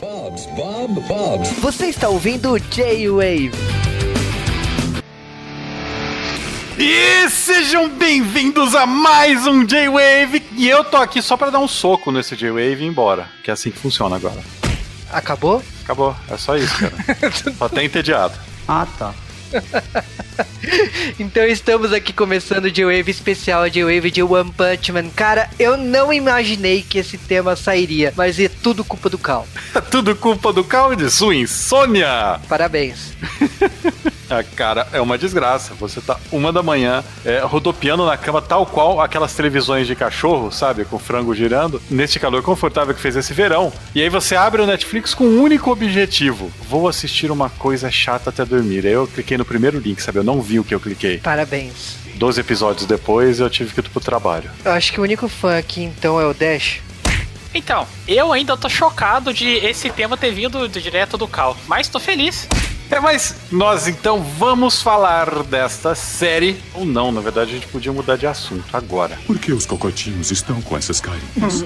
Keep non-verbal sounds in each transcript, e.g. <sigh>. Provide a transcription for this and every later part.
Bob's, Bob, Bob's. Você está ouvindo o J-Wave. E sejam bem-vindos a mais um J-Wave. E eu tô aqui só pra dar um soco nesse J-Wave e ir embora. Que é assim que funciona agora. Acabou? Acabou. É só isso, cara. <laughs> só tem entediado. Ah, tá. <laughs> então estamos aqui começando o J-Wave especial, J-Wave de One Punch Man. Cara, eu não imaginei que esse tema sairia, mas é tudo culpa do Cal. <laughs> Tudo culpa do Cal e de sua insônia. Parabéns. <laughs> Ah, cara, é uma desgraça. Você tá uma da manhã é, rodopiando na cama, tal qual aquelas televisões de cachorro, sabe? Com frango girando, neste calor confortável que fez esse verão. E aí você abre o Netflix com um único objetivo: vou assistir uma coisa chata até dormir. Aí eu cliquei no primeiro link, sabe? Eu não vi o que eu cliquei. Parabéns. Doze episódios depois eu tive que ir pro trabalho. Eu acho que o único fã aqui então é o Dash. Então, eu ainda tô chocado de esse tema ter vindo direto do Cal, mas tô feliz. É, mas nós então vamos falar desta série. Ou não, na verdade a gente podia mudar de assunto agora. Por que os cocotinhos estão com essas carinhas?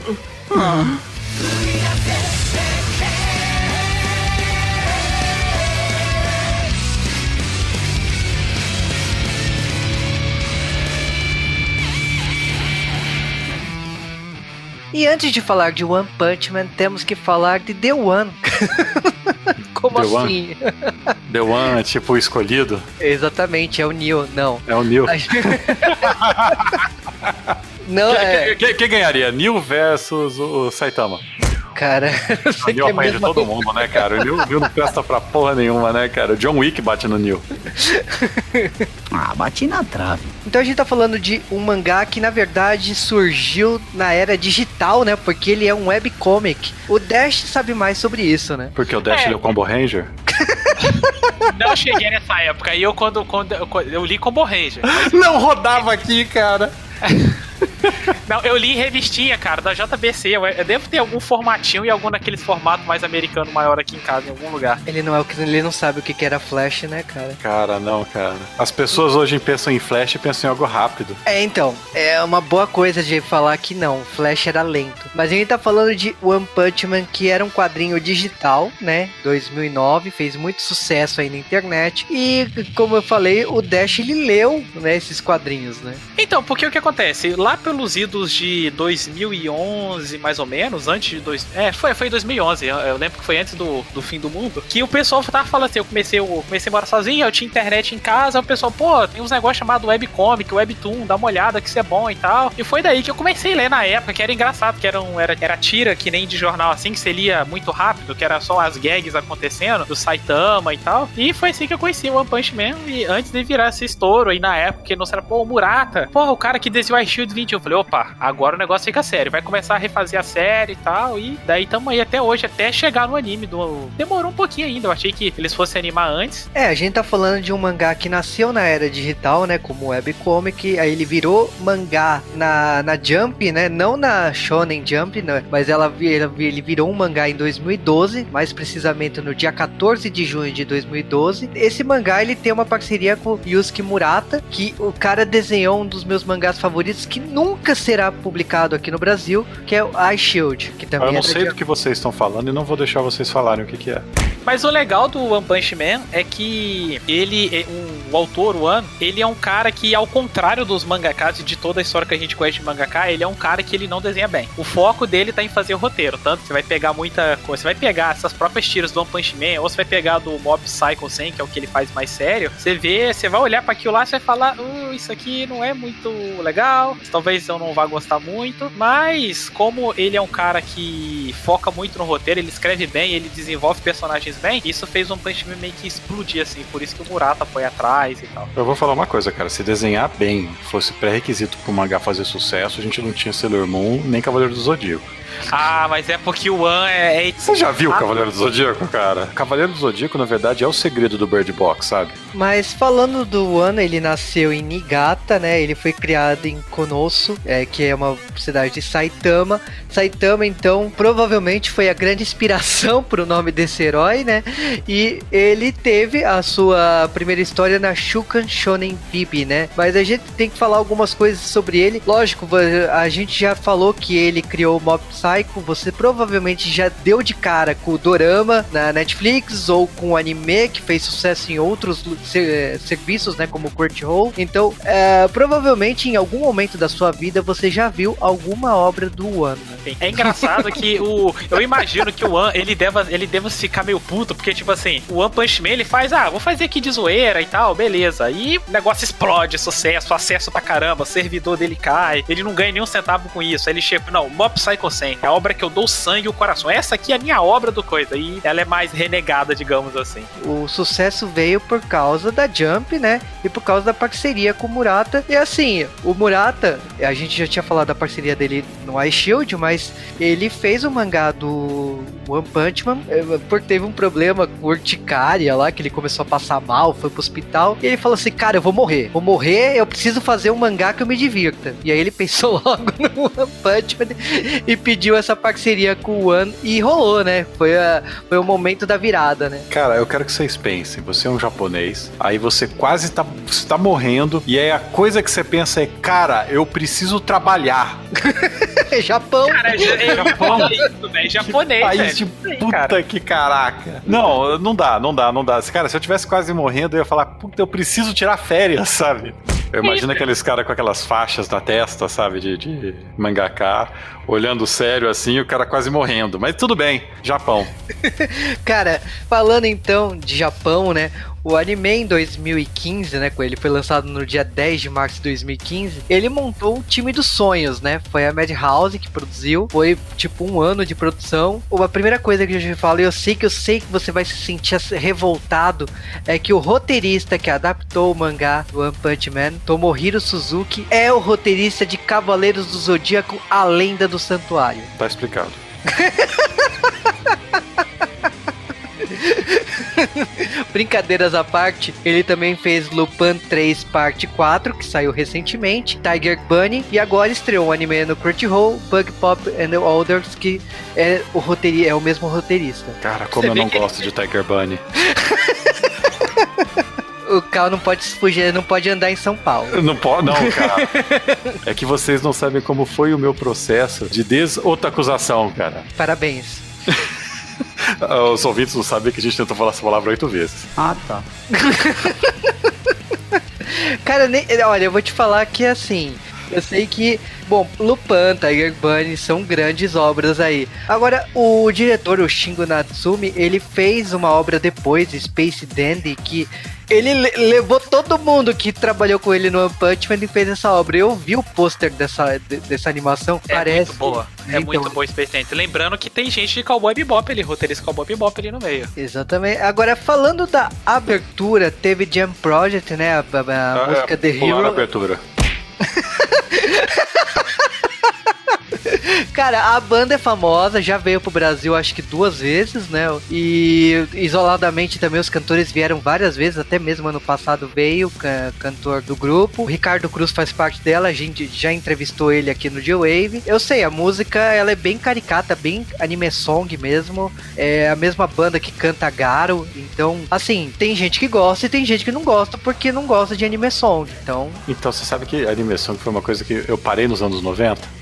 E antes de falar de One Punch Man, temos que falar de The One. <laughs> Como The assim? The One é tipo o escolhido? Exatamente, é o Neo, não. É o Neil. <laughs> Não, é. Quem, quem ganharia? Neil versus o Saitama. Cara, O Neil quer apanha de todo mundo, né, cara? O Neil, Neil não presta pra porra nenhuma, né, cara? O John Wick bate no Neil. <laughs> Ah, bati na trave. Então a gente tá falando de um mangá que na verdade surgiu na era digital, né? Porque ele é um webcomic. O Dash sabe mais sobre isso, né? Porque o Dash É. ele é o Combo Ranger. <laughs> Não cheguei nessa época. E eu, quando, quando eu, eu li Combo Ranger. Não rodava aqui, cara. <laughs> <laughs> Não, eu li revistinha, cara, da JBC. Eu, eu devo ter algum formatinho e algum daqueles formatos mais americano maior aqui em casa, em algum lugar. Ele não é o que ele não sabe o que que era Flash, né, cara? Cara, não, cara. As pessoas hoje pensam em Flash e pensam em algo rápido. É, então, é uma boa coisa de falar que não, Flash era lento. Mas a gente tá falando de One Punch Man, que era um quadrinho digital, né? 2009, fez muito sucesso aí na internet. E, como eu falei, o Dash ele leu, né, esses quadrinhos, né? Então, porque o que acontece? Lá pelos de 2011, mais ou menos, antes de dois, é, foi foi em 2011. Eu, lembro que foi antes do, do fim do mundo, que o pessoal tava falando assim, eu comecei eu comecei a morar sozinho, eu tinha internet em casa, o pessoal, pô, tem uns negócios chamados webcomic, webtoon, dá uma olhada que isso é bom e tal. E foi daí que eu comecei a ler na época, que era engraçado, que era um, era, era tira que nem de jornal assim, que você lia muito rápido, que era só as gags acontecendo, do Saitama e tal. E foi assim que eu conheci o One Punch Man, e antes de virar esse estouro aí na época, que não era, pô, o Murata, pô, o cara que desenhou a Shield 20. Eu falei, opa, agora o negócio fica sério, vai começar a refazer a série e tal, e daí tamo aí até hoje, até chegar no anime do. Demorou um pouquinho ainda, eu achei que eles fossem animar antes. É, a gente tá falando de um mangá que nasceu na era digital, né, como webcomic, aí ele virou mangá na, na Jump, né, não na Shonen Jump, né, mas ela, ela ele virou um mangá em 2012, mais precisamente no dia 14 de junho de 2012. Esse mangá, ele tem uma parceria com Yusuke Murata, que o cara desenhou um dos meus mangás favoritos, que nunca será publicado aqui no Brasil, que é o Eye Shield, que também Eu não é sei do que vocês estão falando e não vou deixar vocês falarem o que, que é. Mas o legal do One Punch Man é que ele, é o autor, o One, ele é um cara que, ao contrário dos mangakas e de toda a história que a gente conhece de mangaka, ele é um cara que ele não desenha bem. O foco dele tá em fazer o roteiro, tanto que você vai pegar muita coisa, você vai pegar essas próprias tiras do One Punch Man, ou você vai pegar do Mob Psycho 100, que é o que ele faz mais sério, você vê, você vai olhar para aquilo lá e vai falar, uh, isso aqui não é muito legal, talvez eu não vá gostar muito, mas como ele é um cara que foca muito no roteiro, ele escreve bem, ele desenvolve personagens bem, isso fez One Punch Man meio que explodir, assim, por isso que o Murata foi atrás e tal. Eu vou falar uma coisa, cara. Se desenhar bem fosse pré-requisito pro mangá fazer sucesso, a gente não tinha Sailor Moon nem Cavaleiro do Zodíaco. Ah, mas é porque o One é. é... Você já viu o Ah, Cavaleiro do Zodíaco, cara? Cavaleiro do Zodíaco, na verdade, é o segredo do Bird Box, sabe? Mas falando do One, ele nasceu em Niigata, né? Ele foi criado em Konosu, é, que é uma cidade de Saitama. Saitama, então, provavelmente foi a grande inspiração <laughs> para o nome desse herói, né? E ele teve a sua primeira história na Shukan Shonen Bibi, né? Mas a gente tem que falar algumas coisas sobre ele. Lógico, a gente já falou que ele criou o Mob Psycho. Você provavelmente já deu de cara com o Dorama na Netflix ou com o anime que fez sucesso em outros serviços, né? Como Crunchyroll. Então, é, provavelmente em algum momento da sua vida você já viu alguma obra do One. É engraçado que o. Eu imagino que o One ele deva, ele deva ficar meio puto, porque, tipo assim, o One Punch Man ele faz, ah, vou fazer aqui de zoeira e tal, beleza. E o negócio explode, sucesso, acesso pra caramba, servidor dele cai, ele não ganha nenhum centavo com isso. Aí ele chega, não, Mob Psycho 100, é a obra que eu dou sangue e o coração. Essa aqui é a minha obra do coisa. E ela é mais renegada, digamos assim. O sucesso veio por causa da Jump, né? E por causa da parceria com o Murata. E assim, o Murata, a gente já tinha falado da parceria dele no Ice Shield, mas ele fez o mangá do One Punch Man, eh, porque teve um problema com urticária lá, que ele começou a passar mal, foi pro hospital, e ele falou assim, cara, eu vou morrer, vou morrer, eu preciso fazer um mangá que eu me divirta. E aí ele pensou <laughs> logo no One Punch Man e pediu essa parceria com o One, e rolou, né? Foi, a, foi o momento da virada, né? Cara, eu quero que vocês pensem, você é um japonês, aí você quase tá, você tá morrendo, e aí a coisa que você pensa é, cara, eu preciso trabalhar. <laughs> Japão. Cara, é, <laughs> é Japão. Isso, velho. Japonês, País velho. De puta que caraca. Não, não dá, não dá, não dá. Cara, se eu tivesse quase morrendo, eu ia falar, puta, eu preciso tirar férias, <laughs> sabe? Eu imagino aqueles caras com aquelas faixas na testa, sabe, de, de mangaká, olhando sério assim, o cara quase morrendo. Mas tudo bem, Japão. <laughs> Cara, falando então de Japão, né? O anime em 2015, né, ele foi lançado no dia 10 de março de 2015, ele montou o time dos sonhos, né? Foi a Madhouse que produziu, foi tipo um ano de produção. A primeira coisa que a gente fala, e eu sei que eu sei que você vai se sentir revoltado, é que o roteirista que adaptou o mangá do One Punch Man, Tomohiro Suzuki, é o roteirista de Cavaleiros do Zodíaco, A Lenda do Santuário. Tá explicado. <laughs> <laughs> Brincadeiras à parte, ele também fez Lupin 3 Parte 4, que saiu recentemente, Tiger Bunny, e agora estreou um anime no Crunchyroll, Bug Pop and the Others, que é o, roteiri é o mesmo roteirista. Cara, como Você eu não que... gosto de Tiger Bunny. <laughs> o carro não pode fugir, não pode andar em São Paulo. Não pode, não, cara. é que vocês não sabem como foi o meu processo de desotacusação, cara. Parabéns. <laughs> Os ouvintes não sabem que a gente tentou falar essa palavra oito vezes. Ah, tá. Cara, nem, olha, eu vou te falar que assim. Eu sei que, bom, Lupin, Tiger Bunny são grandes obras aí. Agora, o diretor, o Shingo Natsumi, ele fez uma obra depois, Space Dandy, que ele levou todo mundo que trabalhou com ele no One Punch Man e fez essa obra. Eu vi o pôster dessa, dessa animação, é parece. Muito boa. É então... muito boa experiência. Lembrando que tem gente de Cowboy Bebop ali, roteirista Cowboy Bebop ali no meio. Exatamente. Agora, falando da abertura, teve Jam Project, né? A, a, a ah, música é, The Hero. Abertura. <laughs> Cara, a banda é famosa, já veio pro Brasil acho que duas vezes, né? E isoladamente também os cantores vieram várias vezes, até mesmo ano passado veio can cantor do grupo. O Ricardo Cruz faz parte dela, a gente já entrevistou ele aqui no G-Wave. Eu sei, a música ela é bem caricata, bem anime song mesmo. É a mesma banda que canta Garo, então, assim, tem gente que gosta e tem gente que não gosta porque não gosta de anime song. Então, então você sabe que anime song foi uma coisa que eu parei nos anos 90?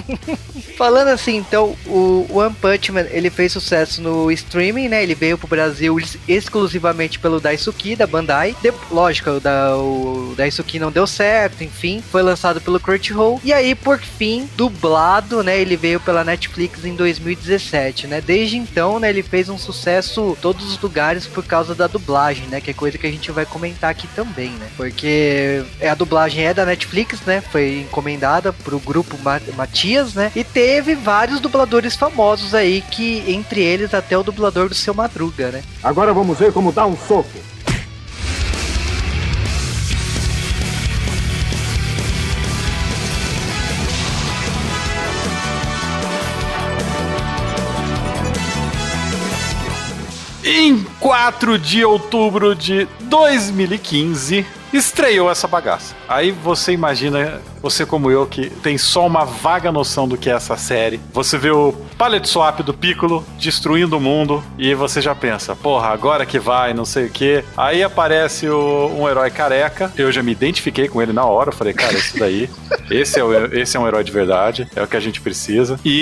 <laughs> Falando assim, então, o One Punch Man, ele fez sucesso no streaming, né? Ele veio pro Brasil exclusivamente pelo Daisuki, da Bandai. De, lógico, o, da, o Daisuki não deu certo, enfim. Foi lançado pelo Crunchyroll. E aí, por fim, dublado, né? Ele veio pela Netflix em 2017, né? Desde então, né? Ele fez um sucesso em todos os lugares por causa da dublagem, né? Que é coisa que a gente vai comentar aqui também, né? Porque a dublagem é da Netflix, né? Foi encomendada pro grupo Matias, né? E teve vários dubladores famosos aí, que entre eles até o dublador do Seu Madruga, né? Agora vamos ver como dá um soco. Então 4 de outubro de 2015, estreou essa bagaça. Aí você imagina, você como eu, que tem só uma vaga noção do que é essa série. Você vê o Palette Swap do Piccolo destruindo o mundo e você já pensa, porra, agora que vai, não sei o que. Aí aparece o- um herói careca. Eu já me identifiquei com ele na hora. Eu falei, cara, esse daí, <laughs> esse é, o, esse é um herói de verdade, é o que a gente precisa. E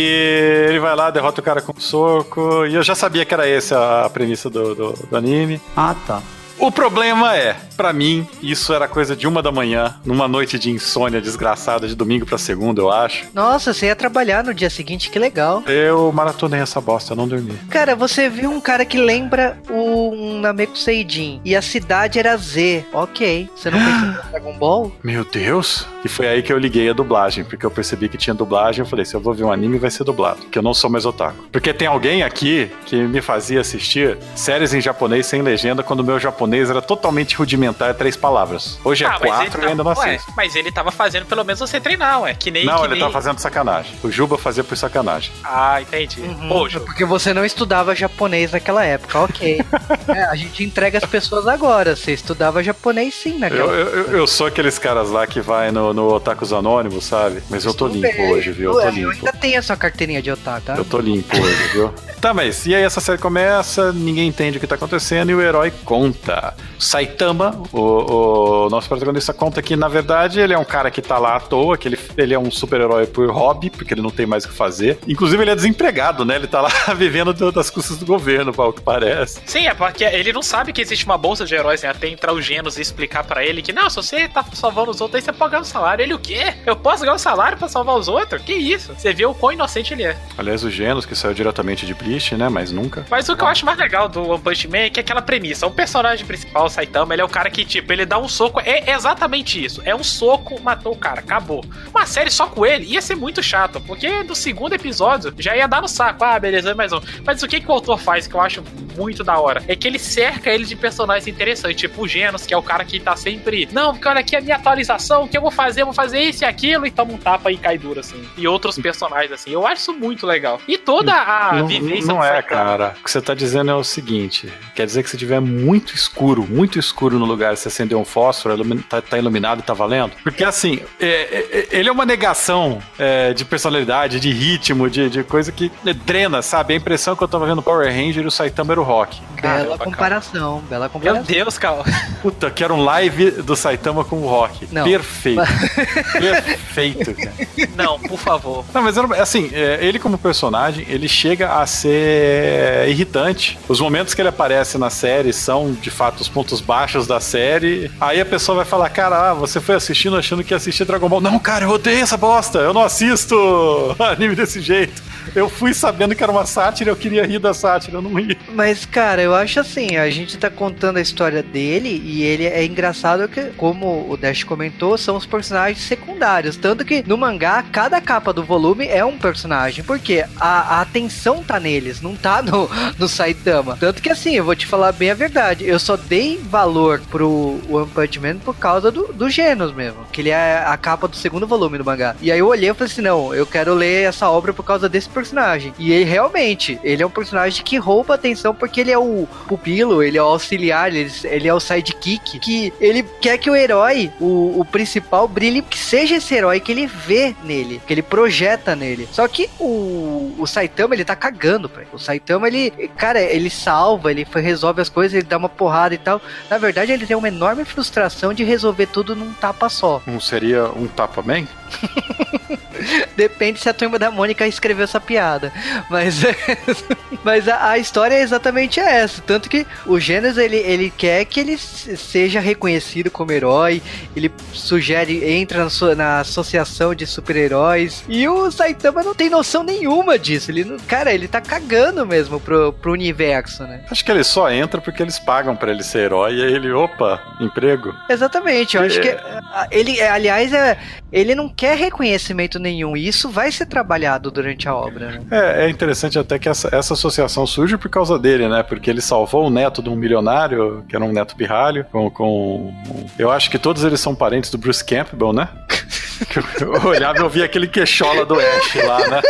ele vai lá, derrota o cara com um soco. E eu já sabia que era essa a premissa do- do- do anime. Ah, tá. O problema é, pra mim, isso era coisa de uma da manhã, numa noite de insônia desgraçada de domingo pra segunda, eu acho. Nossa, você ia trabalhar no dia seguinte, que legal. Eu maratonei essa bosta, eu não dormi. Cara, você viu um cara que lembra o um Nameku Seijin e a cidade era Z. Ok. Você não pensou <gasps> no Dragon Ball? Meu Deus! E foi aí que eu liguei a dublagem, porque eu percebi que tinha dublagem. Eu falei: se eu vou ver um anime, vai ser dublado, que eu não sou mais otaku. Porque tem alguém aqui que me fazia assistir séries em japonês sem legenda quando o meu japonês era totalmente rudimentar, três palavras. Hoje é Ah, quatro e ainda não ué, assisto. mas ele tava fazendo pelo menos você treinar, ué. Que nem. Não, que ele nem... tá fazendo sacanagem. O Juba fazia por sacanagem. Ah, entendi. Uhum. Pô, É porque você não estudava japonês naquela época, ok. <laughs> É, a gente entrega as pessoas agora. Você estudava japonês sim naquela Eu, eu, eu sou aqueles caras lá que vai no, no Otakus Anônimos, sabe? Mas eu tô Tudo limpo bem. hoje, viu? Eu tô Eu limpo. ainda tenho a sua carteirinha de otaku, tá? Eu tô limpo hoje, viu? <laughs> Tá, mas e aí essa série começa, ninguém entende o que tá acontecendo e o herói conta. Saitama, o, o nosso protagonista, conta que, na verdade, ele é um cara que tá lá à toa, que ele, ele é um super-herói por hobby, porque ele não tem mais o que fazer. Inclusive, ele é desempregado, né? Ele tá lá <laughs> vivendo do- das custas do governo, ao que parece. Sim, é porque ele não sabe que existe uma bolsa de heróis, né? Até entrar o Genos e explicar pra ele que, não, se você tá salvando os outros, aí você pode ganhar um salário. Ele, o quê? Eu posso ganhar um salário pra salvar os outros? Que isso? Você vê o quão inocente ele é. Aliás, o Genos, que saiu diretamente de Bleach, né? Mas nunca. Mas o que eu acho mais legal do One Punch Man é que é aquela premissa. O personagem principal, o Saitama, ele é o cara que, tipo, ele dá um soco. É exatamente isso. É um soco, matou o cara, acabou. Uma série só com ele ia ser muito chato, porque no segundo episódio já ia dar no saco. Ah, beleza, mais um. Mas o que, que o autor faz que eu acho muito da hora? É que ele cerca ele de personagens interessantes, tipo o Genos, que é o cara que tá sempre. Não, porque olha aqui a minha atualização, o que eu vou fazer? Eu vou fazer isso e aquilo, e toma um tapa e cai duro, assim. E outros personagens, assim. Eu acho isso muito legal. E toda a não, vivência não do é, cara. O que você tá dizendo é o seguinte: quer dizer que se tiver muito escuro, muito escuro no lugar, você acender um fósforo, tá, tá iluminado e tá valendo? Porque assim, é- é- ele é uma negação é, de personalidade, de ritmo, de, de coisa que drena, sabe? A impressão que eu tava vendo Power Ranger e o Saitama era o rock. Bela cara. comparação, bela Meu comparação. Deus, cara. Puta, que era um live do Saitama com o rock. Não. Perfeito. <laughs> Perfeito, cara. Não, por favor. Não, mas assim, é, ele como personagem, ele chega a ser irritante. Os momentos que ele aparece na série são, de fato, os pontos baixos da série. Aí a pessoa vai falar, cara, ah, você foi assistindo achando que ia assistir Dragon Ball. Não, cara, eu odeio essa bosta. Eu não assisto <laughs> anime desse jeito. Eu fui sabendo que era uma sátira, eu queria rir da sátira, eu não ri. Mas, cara, eu acho assim, a gente tá contando a história dele e ele é engraçado que, como o Dash comentou, são os personagens secundários. Tanto que no mangá, cada capa do volume é um personagem. Porque a, a atenção tá neles, não tá no, <laughs> no Saitama. Tanto que assim, eu vou te falar bem a verdade. Eu só dei valor pro One Punch Man por causa do, do Genos mesmo. Que ele é a capa do segundo volume do mangá. E aí eu olhei e falei assim: não, eu quero ler essa obra por causa desse personagem. E ele realmente, ele é um personagem que rouba atenção porque ele é o pupilo, ele é o auxiliar, ele, ele é o sidekick. Que ele quer que o herói, o, o principal, brilhe, que seja esse herói que ele vê nele, que ele projeta nele. Só que o, o Saitama, ele tá cagando pra ele. O Saitama, ele, cara, ele salva, ele resolve as coisas, ele dá uma porrada e tal. Na verdade, ele tem uma enorme frustração de resolver tudo num tapa só. Não seria um tapa man? <laughs> Depende se a turma da Mônica escreveu essa piada. Mas, <laughs> mas a, a história é exatamente essa. Tanto que o Gênesis ele, ele quer que ele se- seja reconhecido como herói. Ele sugere, entra na, sua- na associação de super-heróis. E o Saitama não tem noção nenhuma disso. Ele, não- cara, ele tá cagando mesmo pro, pro universo, né? Acho que ele só entra porque eles pagam pra ele ser herói e aí ele, opa, emprego. Exatamente, eu acho É. que ele, é, aliás, é, ele não quer reconhecimento nenhum, e isso vai ser trabalhado durante a obra, né? É, é interessante até que essa, essa associação surge por causa dele, né? Porque ele salvou o neto de um milionário, que era um neto pirralho, com. com eu acho que todos eles são parentes do Bruce Campbell, né? <laughs> Eu olhava e eu via aquele queixola do Ash lá, né?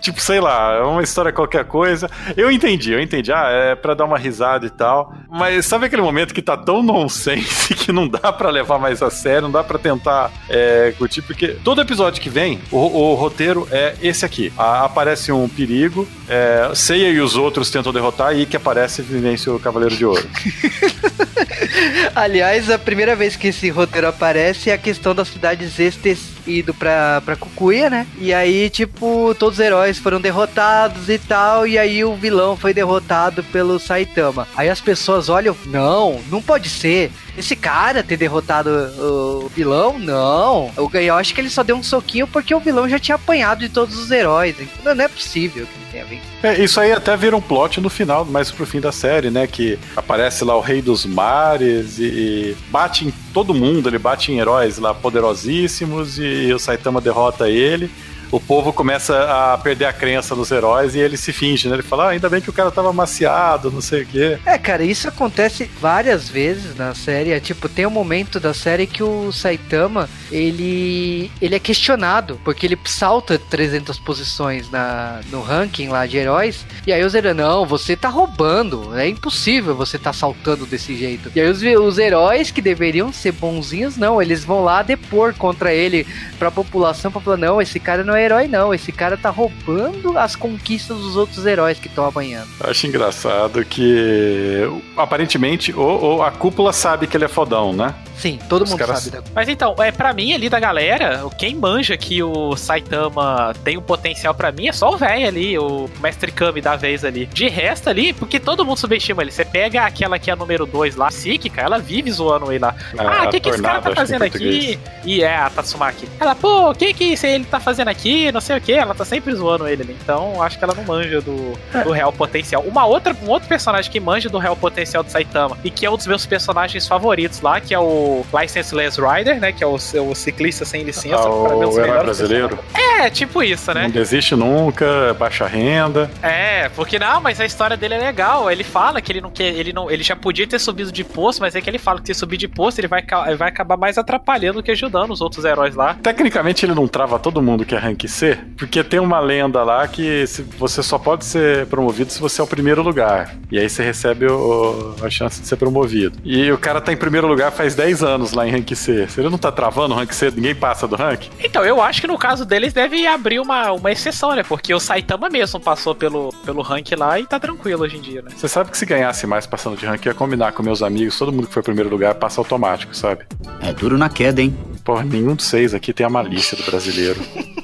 Tipo, sei lá, é uma história qualquer coisa. Eu entendi, eu entendi. Ah, é pra dar uma risada e tal. Mas sabe aquele momento que tá tão nonsense <laughs> que não dá pra levar mais a sério, não dá pra tentar é, curtir, porque todo episódio que vem, o, o roteiro é esse aqui. A- aparece um perigo, é, Seiya e os outros tentam derrotar, e que aparece vence o Cavaleiro de Ouro. <laughs> Aliás, a primeira vez que esse roteiro aparece é a questão das cidades estes ido pra, pra Cucuia, né? E aí, tipo, todos os heróis foram derrotados e tal, e aí o vilão foi derrotado pelo Saitama. Aí as pessoas olham, não, não pode ser. Esse cara ter derrotado o vilão, não. Eu, acho que ele só deu um soquinho porque o vilão já tinha apanhado de todos os heróis. Então não é possível que não tenha vencido. É, isso aí até vira um plot no final, mais pro fim da série, né? Que aparece lá o Rei dos Mares e, e bate em todo mundo, ele bate em heróis lá poderosíssimos e o Saitama derrota ele. O povo começa a perder a crença nos heróis e ele se finge, né? Ele fala, ah, ainda bem que o cara tava maciado, não sei o quê. É, cara, isso acontece várias vezes na série. É, tipo, tem um momento da série que o Saitama, ele ele é questionado, porque ele salta 300 posições na, no ranking lá de heróis, e aí os heróis, não, você tá roubando, é impossível você tá saltando desse jeito. E aí os, os heróis que deveriam ser bonzinhos, não, eles vão lá depor contra ele pra população, pra falar, não, esse cara não é herói não, esse cara tá roubando as conquistas dos outros heróis que estão apanhando. Eu acho engraçado que aparentemente ou, ou a cúpula sabe que ele é fodão, né? Sim, todo Os mundo caras- sabe da Mas então, é para mim ali da galera, quem manja que o Saitama tem um potencial pra mim é só o velho ali, o Mestre Kami da vez ali. De resto ali, porque todo mundo subestima ele. Você pega aquela que é a número 2 lá, Psíquica, ela vive zoando ele lá. A- ah, o que, que esse cara tá fazendo aqui? E é a Tatsumaki. Ela, pô, o que que esse- ele tá fazendo aqui? Não sei o que. Ela tá sempre zoando ele ali. Então, acho que ela não manja do, do real potencial. Uma outra, um outro personagem que manja do real potencial do Saitama e que é um dos meus personagens favoritos lá, que é o Licenseless Rider, né? Que é o, o ciclista sem licença. Ah, um o dos herói brasileiro. personagens. É, tipo isso, né? Não desiste nunca, baixa renda. É, porque não, mas a história dele é legal. Ele fala que ele não quer, ele não, ele já podia ter subido de posto, mas é que ele fala que se subir de posto, ele vai, vai acabar mais atrapalhando que ajudando os outros heróis lá. Tecnicamente ele não trava todo mundo que é rank C, porque tem uma lenda lá que se- você só pode ser promovido se você é o primeiro lugar. E aí você recebe o- a chance de ser promovido. E o cara tá em primeiro lugar faz 10 anos lá em rank C. Se ele não tá travando o rank C, ninguém passa do rank? Então, eu acho que no caso deles deve abrir uma, uma exceção, né? Porque o Saitama mesmo passou pelo, pelo rank lá e tá tranquilo hoje em dia, né? Você sabe que se ganhasse mais passando de rank, ia combinar com meus amigos, todo mundo que foi primeiro lugar passa automático, sabe? É duro na queda, hein? Porra, nenhum dos seis aqui tem a malícia do brasileiro. <laughs>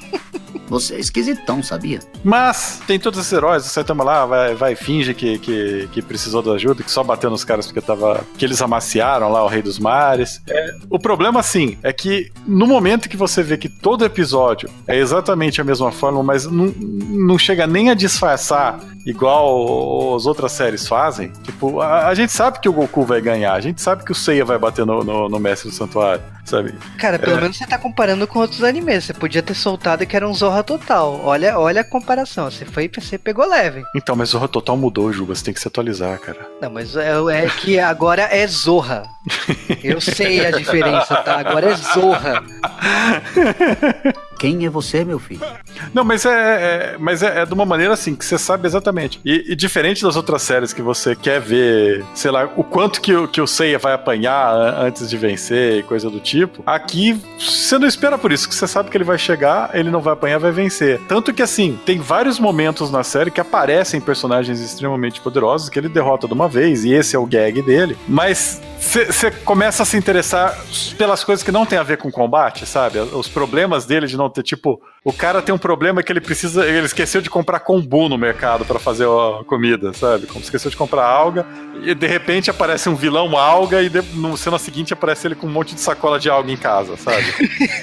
Você é esquisitão, sabia? Mas tem todos esses heróis, o Saitama lá vai, vai finge que, que, que precisou da ajuda, que só bateu nos caras porque tava. que eles amaciaram lá o Rei dos Mares. É, o problema, assim, é que no momento que você vê que todo episódio é exatamente a mesma forma, mas não, não chega nem a disfarçar igual as outras séries fazem, tipo, a, a gente sabe que o Goku vai ganhar, a gente sabe que o Seiya vai bater no, no, no Mestre do Santuário, sabe? Cara, pelo menos você tá comparando com outros animes. Você podia ter soltado que era um Zorra total. Olha, olha a comparação. Você foi você pegou leve. Então, mas o Total mudou, Juba, você tem que se atualizar, cara. Não, mas é, é que agora é Zorra. Eu sei a diferença, tá? Agora é Zorra. <laughs> Quem é você, meu filho? Não, mas é, é- mas é, é de uma maneira assim que você sabe exatamente. E, e diferente das outras séries que você quer ver, sei lá, o quanto que, o- que o Seiya vai apanhar antes de vencer e coisa do tipo, aqui você não espera por isso, que você sabe que ele vai chegar, ele não vai apanhar, vai vencer. Tanto que assim, tem vários momentos na série que aparecem personagens extremamente poderosos que ele derrota de uma vez, e esse é o gag dele. Mas você começa a se interessar pelas coisas que não tem a ver com combate, sabe? Os problemas dele de não ter, tipo, o cara tem um problema que ele precisa, ele esqueceu de comprar kombu no mercado pra fazer a comida, sabe? Como esqueceu de comprar alga e de repente aparece um vilão alga e de, no cena seguinte aparece ele com um monte de sacola de alga em casa, sabe?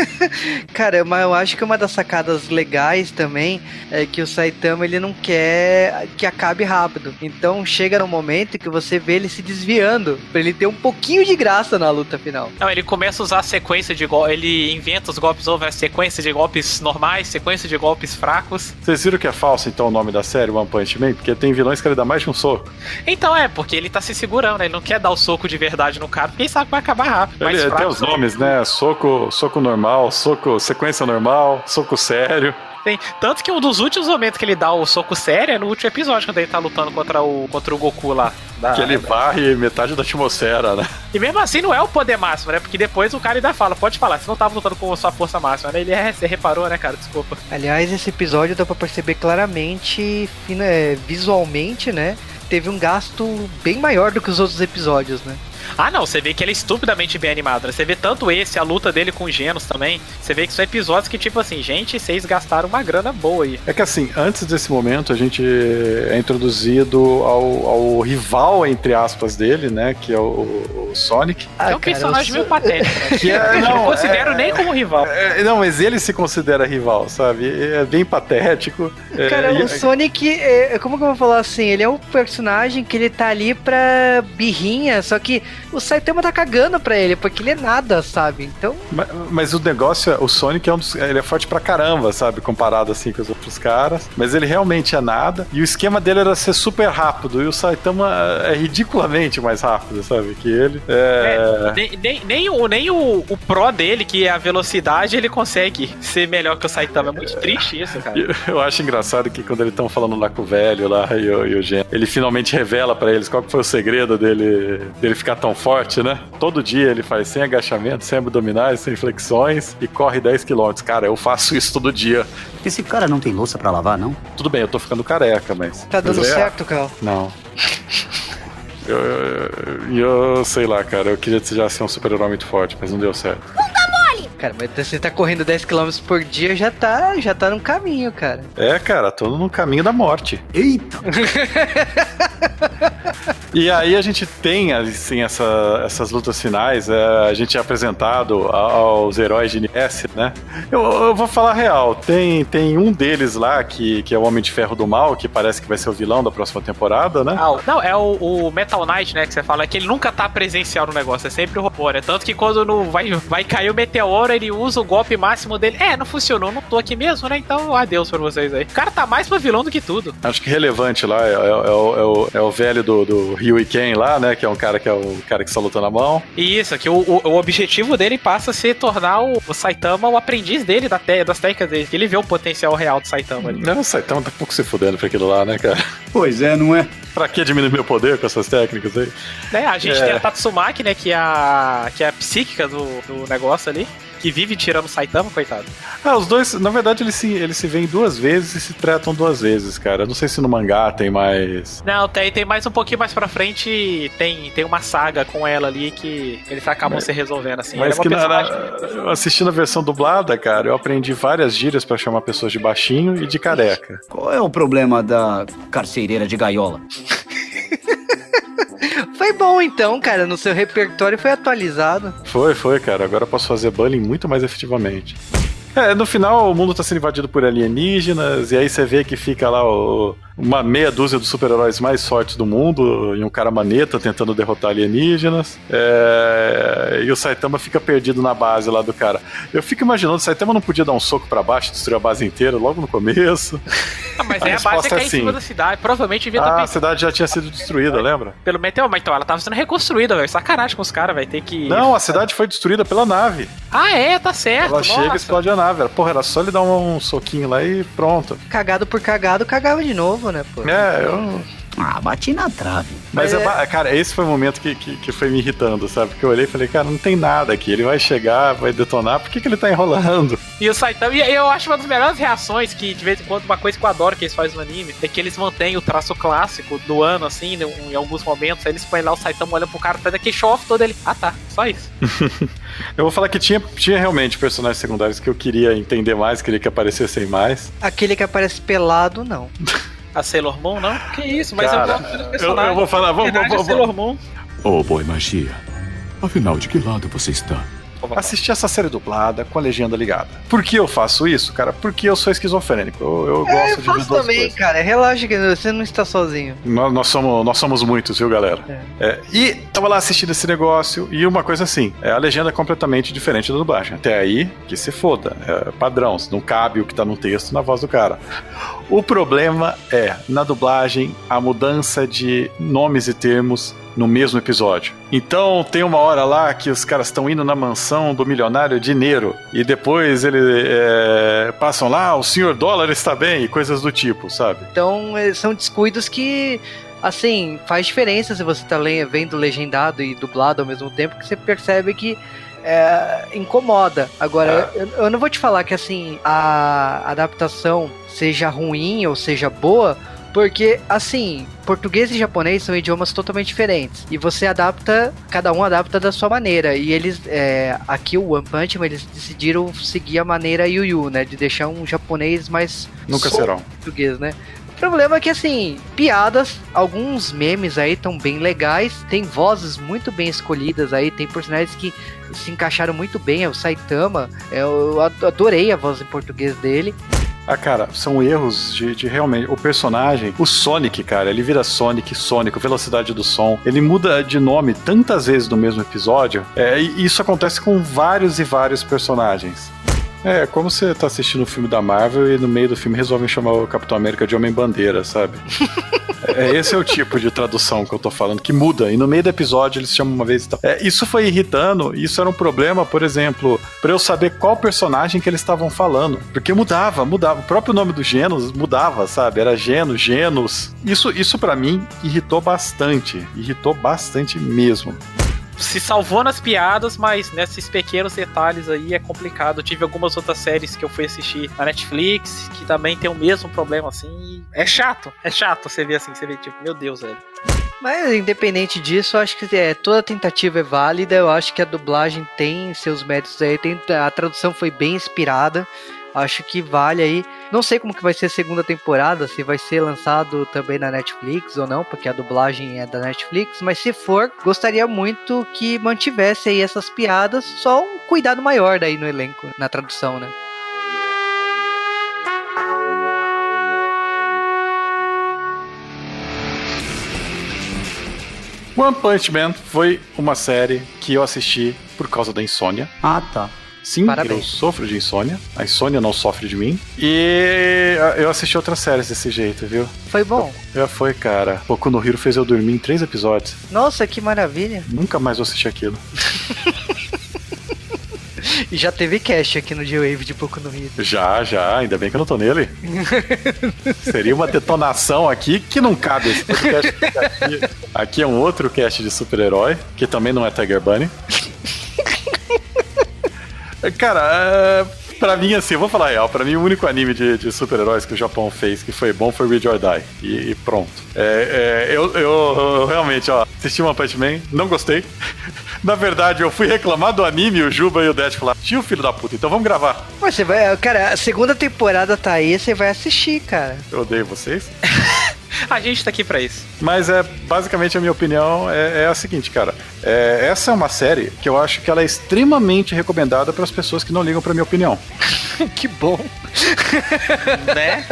<laughs> Cara, mas eu acho que uma das sacadas legais também é que o Saitama ele não quer que acabe rápido. Então chega no momento que você vê ele se desviando pra ele ter um pouquinho de graça na luta final. Não, ele começa a usar a sequência de golpes. Ele inventa os golpes over, sequência de golpes normais, sequência de golpes fracos. Vocês viram que é falso então o nome da série One Punch Man? Porque tem vilões que ele dá mais de um soco. Então é, porque ele tá se segurando, né? Ele não quer dar o soco de verdade no cara, porque ele sabe que vai acabar rápido. Ele Mais tem fraco, os nomes, né? Soco, soco normal, soco sequência normal, soco sério. Tem, tanto que um dos últimos momentos que ele dá o soco sério é no último episódio, quando ele tá lutando contra o, contra o Goku lá. Da, Que ele varre metade da atmosfera, né? E mesmo assim não é o poder máximo, né? Porque depois o cara ainda fala, pode falar, você não tava lutando com a sua força máxima, né? Ele é, você reparou, né, cara? Desculpa. Aliás, esse episódio dá pra perceber claramente, é, visualmente, né? Teve um gasto bem maior do que os outros episódios, né? Ah, não, você vê que ele é estupidamente bem animado, né? Você vê tanto esse, a luta dele com os Genos também. Você vê que são episódios que, tipo assim, gente, vocês gastaram uma grana boa aí. É que assim, antes desse momento a gente é introduzido ao, ao rival, entre aspas, dele, né? Que é o, o Sonic. Ah, é um personagem meio patético, né? <laughs> Que é, Eu não não, considero é- nem como rival. É, não, mas ele se considera rival, sabe? É bem patético. É, Cara, e- o Sonic, é, como que eu vou falar assim? Ele é um personagem que ele tá ali pra birrinha, só que o Saitama tá cagando pra ele, porque ele é nada, sabe? Então, Ma- Mas, o negócio é, o Sonic é um dos, ele é forte pra caramba, sabe? Comparado assim com os outros caras. Mas ele realmente é nada. E o esquema dele era ser super rápido. E o Saitama é ridiculamente mais rápido, sabe? Que ele. É. Nem, nem, nem o, nem o, o Pro dele, que é a velocidade, ele consegue ser melhor que o Saitama. É muito triste isso, cara. E Eu acho engraçado que quando eles estão falando lá com o velho lá e o, e o Gen, ele finalmente revela pra eles qual que foi o segredo dele, dele ficar tão forte, né? Todo dia ele faz sem agachamento, sem abdominais, sem flexões e corre 10 km. Cara, eu faço isso todo dia. Esse cara não tem louça pra lavar, não? Tudo bem, eu tô ficando careca, mas. tá dando é- certo, Cal. Não. Eu, eu, eu sei lá, cara. Eu queria desejar ser um super-herói muito forte, mas não deu certo. Cara, mas você tá correndo 10 km por dia, já tá, já tá no caminho, cara. É, cara, tô no caminho da morte. Eita! <laughs> E aí a gente tem, assim, essa- essas lutas finais, é, a gente é apresentado aos heróis de NS, né? Eu, eu vou falar a real, tem, tem um deles lá, que, que é o Homem de Ferro do Mal, que parece que vai ser o vilão da próxima temporada, né? Ah, não, é o, o Metal Knight, né, que você fala, que ele nunca tá presencial no negócio, é sempre o robô, né? Tanto que quando no, vai, vai cair o meteoro, ele usa o golpe máximo dele. É, não funcionou, não tô aqui mesmo, né? Então, adeus pra vocês aí. O cara tá mais pro vilão do que tudo. Acho que relevante lá é, é- é o, é o- é o velho do, do Ryu e Ken lá, né? Que é um cara que é o cara que só luta na mão. E isso, que o, o, o objetivo dele passa a ser tornar o, o Saitama o aprendiz dele da te- das técnicas dele, que ele vê o potencial real do Saitama ali. Não, o Saitama tá um pouco se fudendo pra aquilo lá, né, cara? Pois é, não é? Pra que diminuir meu poder com essas técnicas aí? Né, a gente É. tem a Tatsumaki, né, que é a, que é a psíquica do, do negócio ali, que vive tirando o Saitama, coitado. Ah, os dois, na verdade, eles se, eles se veem duas vezes e se tratam duas vezes, cara. Eu Não sei se no mangá tem mais. Não, tem, tem mais um pouquinho mais pra frente, tem, tem uma saga com ela ali que eles acabam se resolvendo, assim. Mas que é uma na, personagem- na- assistindo a versão dublada, cara, eu aprendi várias gírias pra chamar pessoas de baixinho e de careca. Qual é o problema da carcereira de gaiola? <laughs> Foi bom então, cara. No seu repertório foi atualizado. Foi, foi, cara. Agora eu posso fazer bullying muito mais efetivamente. É, no final o mundo tá sendo invadido por alienígenas, e aí você vê que fica lá o- uma meia dúzia dos super-heróis mais fortes do mundo, e um cara maneta tentando derrotar alienígenas. É, e o Saitama fica perdido na base lá do cara. Eu fico imaginando, o Saitama não podia dar um soco pra baixo destruir a base inteira logo no começo. Ah, mas A aí a base é é em cima da cidade. Provavelmente devia Ah, a cidade já tinha sido destruída, lembra? pelo meteoro, mas então ela tava sendo reconstruída, velho. Sacanagem com os caras, vai ter que. Não, a cidade foi destruída pela nave. Ah, é, tá certo. Ela chega e nossa. explode a nave. Porra, era só ele dar um, um soquinho lá e pronto. Cagado por cagado, cagava de novo, né, pô? É, eu. Ah, bati na trave. Mas, Mas é ba- cara, esse foi o momento que, que, que foi me irritando, sabe? Porque eu olhei e falei, cara, não tem nada aqui. Ele vai chegar, vai detonar, por que, que ele tá enrolando? <laughs> E o Saitama, e eu acho uma das melhores reações que, de vez em quando, uma coisa que eu adoro que eles fazem no anime, é que eles mantêm o traço clássico do ano, assim, né, em alguns momentos. Aí eles põem lá o Saitama olhando pro cara, faz aquele show off todo ele. Ah, tá, só isso. <laughs> Eu vou falar que tinha, tinha realmente personagens secundários que eu queria entender mais, queria que aparecessem mais. Aquele que aparece pelado, não. <laughs> A Sailor Moon, não? Que isso, mas Cara, dos eu, eu vou falar, vou, a vou, Sailor Moon. Oh, boy magia. Afinal, de que lado você está? Assistir essa série dublada com a legenda ligada. Por que eu faço isso, cara? Porque eu sou esquizofrênico. Eu, eu É, gosto eu de ver faço duas também, coisas. cara. Relaxa que você não está sozinho. Nós, nós somos, nós somos muitos, viu, galera? É, e tava lá assistindo esse negócio e uma coisa assim, é, a legenda é completamente diferente da dublagem. Até aí, que se foda. É padrão, não cabe o que tá no texto na voz do cara. O problema é, na dublagem, a mudança de nomes e termos no mesmo episódio. Então tem uma hora lá que os caras estão indo na mansão do milionário dinheiro e depois ele é, passam lá, o senhor dólar está bem e coisas do tipo, sabe? Então, eh, são descuidos que, assim, faz diferença se você tá le- vendo legendado e dublado ao mesmo tempo, que você percebe que é, incomoda. Agora, eu, eu não vou te falar que, assim, a adaptação seja ruim ou seja boa, porque, assim, português e japonês são idiomas totalmente diferentes. E você adapta, cada um adapta da sua maneira. E eles, é, aqui o One Punch Man, eles decidiram seguir a maneira Yu Yu, né? De deixar um japonês mais Nunca serão. português, né? O problema é que, assim, piadas, alguns memes aí estão bem legais, tem vozes muito bem escolhidas aí, tem personagens que se encaixaram muito bem, é o Saitama, eu ad- adorei a voz em português dele. Ah, cara, são erros de, de realmente. O personagem, o Sonic, cara, ele vira Sonic, Sonic, velocidade do som. Ele muda de nome tantas vezes no mesmo episódio. É, e isso acontece com vários e vários personagens. É, como você tá assistindo o filme da Marvel e no meio do filme resolvem chamar o Capitão América de Homem-Bandeira, sabe? <laughs> É, esse é o tipo de tradução que eu tô falando, que muda. E no meio do episódio eles chamam uma vez e tal. É, isso foi irritando, isso era um problema, por exemplo, pra eu saber qual personagem que eles estavam falando. Porque mudava, mudava. O próprio nome do Genos mudava, sabe? Era Geno, Genos. Isso, isso para mim irritou bastante. Irritou bastante mesmo. Se salvou nas piadas, mas nesses pequenos detalhes aí é complicado. Eu tive algumas outras séries que eu fui assistir na Netflix que também tem o mesmo problema, assim. É chato, é chato você ver assim, você vê tipo, meu Deus, velho. Mas independente disso, eu acho que é, toda tentativa é válida. Eu acho que a dublagem tem seus méritos aí. Tem, a tradução foi bem inspirada. Acho que vale aí. Não sei como que vai ser a segunda temporada, se vai ser lançado também na Netflix ou não, porque a dublagem é da Netflix. Mas se for, gostaria muito que mantivesse aí essas piadas. Só um cuidado maior daí no elenco, na tradução, né? One Punch Man foi uma série que eu assisti por causa da insônia. Ah, tá. Sim, Parabéns. eu sofro de insônia. A insônia não sofre de mim. E eu assisti outras séries desse jeito, viu? Foi bom. Já foi, cara. Boku no Hero fez eu dormir em três episódios. Nossa, que maravilha. Nunca mais vou assistir aquilo. <laughs> E já teve cast aqui no G-Wave de pouco no Rio. Já, já. Ainda bem que eu não tô nele. <laughs> Seria uma detonação aqui que não cabe esse podcast. Aqui, aqui é um outro cast de super-herói, que também não é Tiger Bunny. Cara, é, pra mim, assim, eu vou falar real, pra mim o único anime de, de super-heróis que o Japão fez que foi bom foi Read or Die. E, e pronto. É, é, eu, eu, eu realmente, ó, assisti One Punch Man, não gostei. <laughs> Na verdade, eu fui reclamar do anime, o Juba e o Death falaram, tio filho da puta, então vamos gravar. Mas você vai. Cara, a segunda temporada tá aí, você vai assistir, cara. Eu odeio vocês. <laughs> A gente tá aqui pra isso. Mas é basicamente a minha opinião é, é a seguinte, cara. É, essa é uma série que eu acho que ela é extremamente recomendada para as pessoas que não ligam pra minha opinião. <laughs> que bom. Né?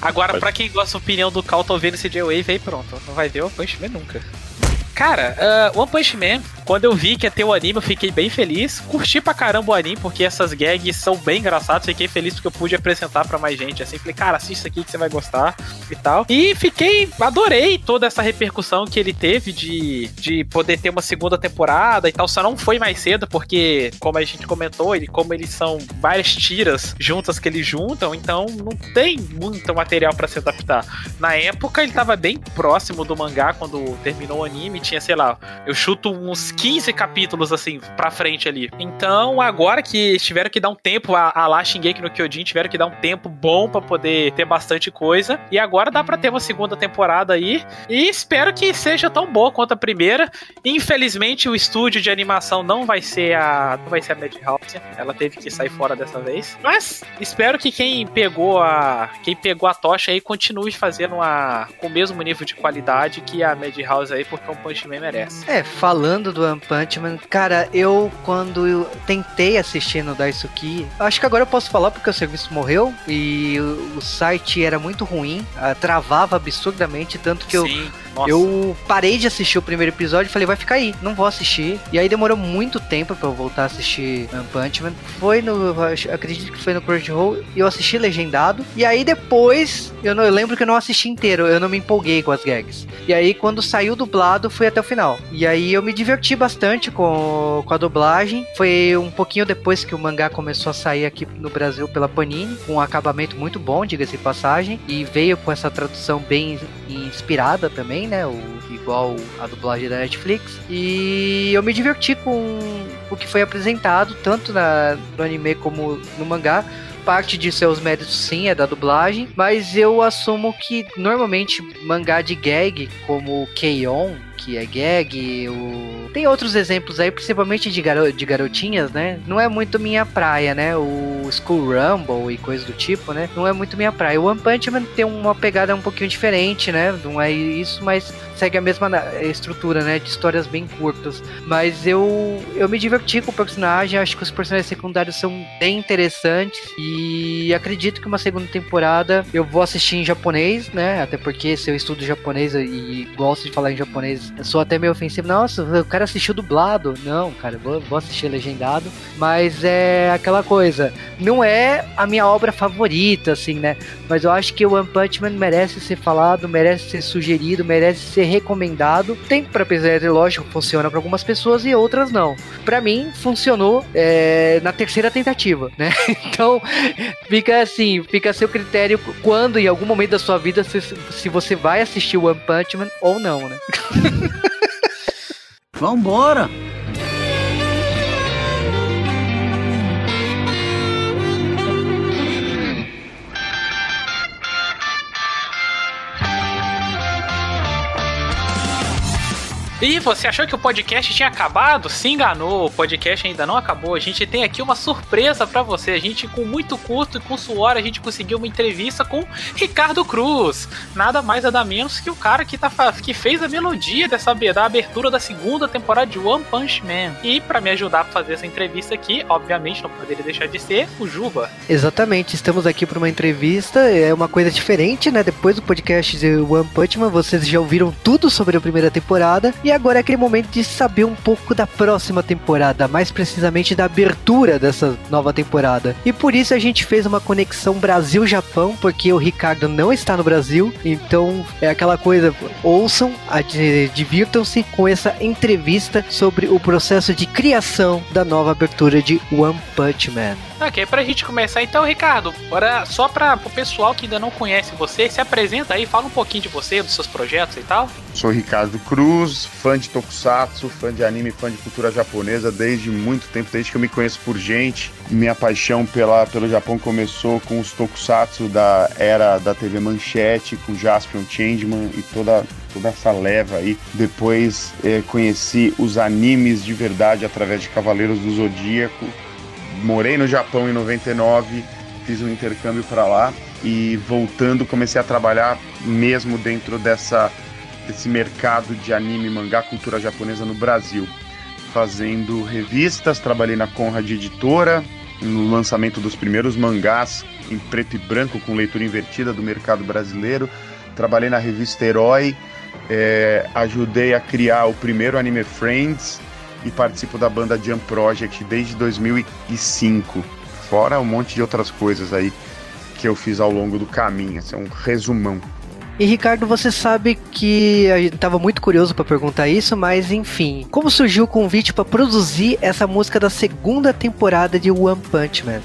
Agora, pra quem gosta da opinião do Cal, tô vendo esse J-Wave aí, pronto. Não vai ver o Punch Man nunca. Cara, uh, One Punch Man, quando eu vi que ia ter o anime, eu fiquei bem feliz. Curti pra caramba o anime, porque essas gags são bem engraçadas. Fiquei feliz porque eu pude apresentar pra mais gente. Assim, falei, cara, assista aqui que você vai gostar e tal. E fiquei, adorei toda essa repercussão que ele teve de, de poder ter uma segunda temporada e tal. Só não foi mais cedo, porque, como a gente comentou, ele, como eles são várias tiras juntas que eles juntam, então não tem muito material pra se adaptar. Na época, ele tava bem próximo do mangá quando terminou o anime. Tinha, sei lá, eu chuto uns 15 capítulos assim pra frente ali. Então, agora que tiveram que dar um tempo, a, a lá Shingeki no Kyojin tiveram que dar um tempo bom pra poder ter bastante coisa. E agora dá pra ter uma segunda temporada aí. E espero que seja tão boa quanto a primeira. Infelizmente, o estúdio de animação não vai ser a. não vai ser a Madhouse. Ela teve que sair fora dessa vez. Mas espero que quem pegou a. quem pegou a tocha aí continue fazendo uma. com o mesmo nível de qualidade que a Madhouse aí, porque o Punch Man merece. É, falando do One Punch Man, cara, eu quando eu tentei assistir no Daisuki, acho que agora eu posso falar porque o serviço morreu e o, site era muito ruim, ah, travava absurdamente, tanto que eu Sim, nossa. eu parei de assistir o primeiro episódio e falei, vai ficar aí, não vou assistir. E aí demorou muito tempo pra eu voltar a assistir One Punch Man. Foi no, acredito que foi no Crunchyroll, e eu assisti legendado. E aí depois, eu, não, eu lembro que eu não assisti inteiro, eu não me empolguei com as gags. E aí quando saiu dublado, fui até o final. E aí eu me diverti bastante com, com a dublagem. Foi um pouquinho depois que o mangá começou a sair aqui no Brasil pela Panini, com um acabamento muito bom, diga-se de passagem. E veio com essa tradução bem inspirada também, né? O, igual a dublagem da Netflix. E eu me diverti com o que foi apresentado, tanto na, no anime como no mangá. Parte de seus méritos, sim, é da dublagem, mas eu assumo que normalmente mangá de gag, como Keion, que é gag, o... tem outros exemplos aí, principalmente de, garo... de garotinhas, né? Não é muito minha praia, né? O School Rumble e coisas do tipo, né? Não é muito minha praia. O One Punch Man tem uma pegada um pouquinho diferente, né? Não é isso, mas segue a mesma estrutura, né? De histórias bem curtas. Mas eu, eu me diverti com o personagem, acho que os personagens secundários são bem interessantes e acredito que uma segunda temporada eu vou assistir em japonês, né? Até porque se eu estudo japonês e gosto de falar em japonês, sou até meio ofensivo. Nossa, o cara assistiu dublado. Não, cara, vou, vou assistir legendado. Mas é aquela coisa, não é a minha obra favorita, assim, né? Mas eu acho que o One Punch Man merece ser falado, merece ser sugerido, merece ser recomendado. Tem pra pensar, lógico, funciona pra algumas pessoas e outras não. Pra mim, funcionou é, na terceira tentativa, né? <laughs> Então, fica assim, fica a seu critério quando, em algum momento da sua vida, se, se você vai assistir o One Punch Man ou não, né? <laughs> Vambora! E você achou que o podcast tinha acabado? Se enganou, o podcast ainda não acabou. A gente tem aqui uma surpresa pra você. A gente, com muito custo e com suor, a gente conseguiu uma entrevista com Ricardo Cruz. Nada mais nada menos que o cara que, tá, que fez a melodia dessa da abertura da segunda temporada de One Punch Man. E pra me ajudar a fazer essa entrevista aqui, obviamente não poderia deixar de ser o Juba. Exatamente, estamos aqui para uma entrevista, é uma coisa diferente, né? Depois do podcast de One Punch Man, vocês já ouviram tudo sobre a primeira temporada, e agora é aquele momento de saber um pouco da próxima temporada, mais precisamente da abertura dessa nova temporada. E por isso a gente fez uma conexão Brasil-Japão, porque o Ricardo não está no Brasil, então é aquela coisa, ouçam, divirtam-se com essa entrevista sobre o processo de criação da nova abertura de One Punch Man. Ok, pra gente começar então, Ricardo, bora só pra, pro pessoal que ainda não conhece você, se apresenta aí, fala um pouquinho de você, dos seus projetos e tal. Sou Ricardo Cruz, fã de Tokusatsu, fã de anime, fã de cultura japonesa desde muito tempo, desde que eu me conheço por gente. Minha paixão pela, pelo Japão começou com os Tokusatsu da era da TV Manchete, com Jaspion, Changeman e toda, toda essa leva aí. Depois eh, conheci os animes de verdade através de Cavaleiros do Zodíaco. Morei no Japão em 99, fiz um intercâmbio para lá e voltando comecei a trabalhar mesmo dentro dessa desse mercado de anime, mangá, cultura japonesa no Brasil, fazendo revistas, trabalhei na Conrad Editora, no lançamento dos primeiros mangás em preto e branco com leitura invertida do mercado brasileiro, trabalhei na revista Herói, eh, ajudei a criar o primeiro anime Friends e participo da banda Jump Project desde 2005, fora um monte de outras coisas aí que eu fiz ao longo do caminho, esse é um resumão. E Ricardo, você sabe que a gente tava muito curioso pra perguntar isso, mas enfim, como surgiu o convite pra produzir essa música da segunda temporada de One Punch Man?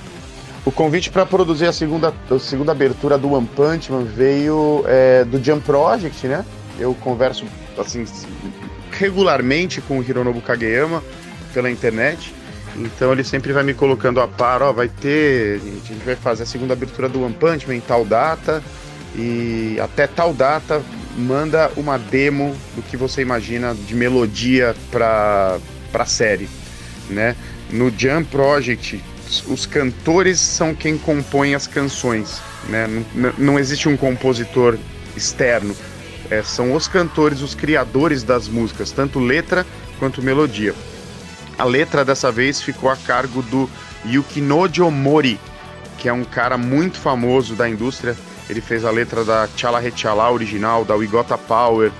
O convite para produzir a segunda, a segunda abertura do One Punch Man veio é, do Jump Project, né? Eu converso assim regularmente com o Hironobu Kageyama pela internet. Então ele sempre vai me colocando a par, ó, vai ter, a gente vai fazer a segunda abertura do One Punch Man em tal data e até tal data manda uma demo do que você imagina de melodia para para série, né? No Jump Project os cantores são quem compõe as canções, né? Não, não existe um compositor externo. É, são os cantores, os criadores das músicas, tanto letra quanto melodia. A letra dessa vez ficou a cargo do Yukinojo Mori, que é um cara muito famoso da indústria. Ele fez a letra da Chala Rechala original, da We Power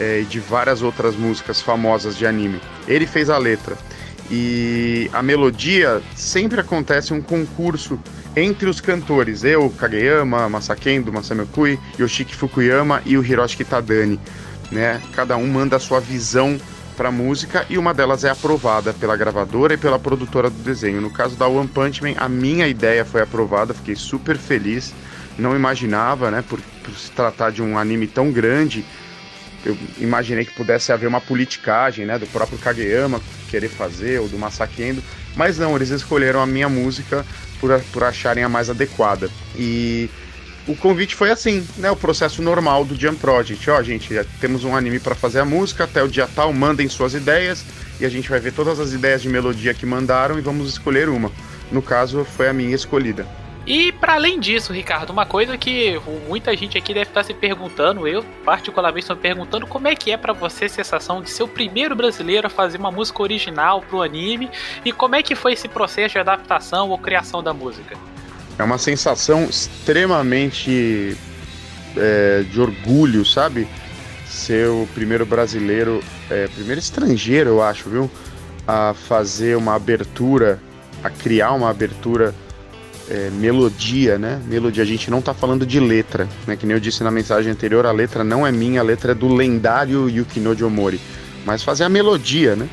é, e de várias outras músicas famosas de anime. Ele fez a letra. E a melodia sempre acontece um concurso entre os cantores, eu, Kageyama, Masakendo, Masami Okui, Yoshiki Fukuyama e o Hiroshi Kitadani, né? Cada um manda a sua visão para a música e uma delas é aprovada pela gravadora e pela produtora do desenho. No caso da One Punch Man, a minha ideia foi aprovada, fiquei super feliz. Não imaginava, né, por, por se tratar de um anime tão grande, eu imaginei que pudesse haver uma politicagem, né, do próprio Kageyama querer fazer ou do Masakendo, mas não, eles escolheram a minha música por, por acharem a mais adequada. E o convite foi assim, né? O processo normal do Jam Project. Ó, gente, temos um anime para fazer a música, até o dia tal, mandem suas ideias e a gente vai ver todas as ideias de melodia que mandaram e vamos escolher uma. No caso, foi a minha escolhida. E para além disso, Ricardo, uma coisa que muita gente aqui deve estar se perguntando, eu particularmente estou perguntando, como é que é para você a sensação de ser o primeiro brasileiro a fazer uma música original pro anime e como é que foi esse processo de adaptação ou criação da música? É uma sensação extremamente é, de orgulho, sabe? Ser o primeiro brasileiro, é, primeiro estrangeiro, eu acho, viu? A fazer uma abertura, a criar uma abertura é, melodia, né? Melodia, a gente não tá falando de letra, né? Que nem eu disse na mensagem anterior, a letra não é minha, a letra é do lendário Yukinojo Mori. Mas fazer a melodia, né?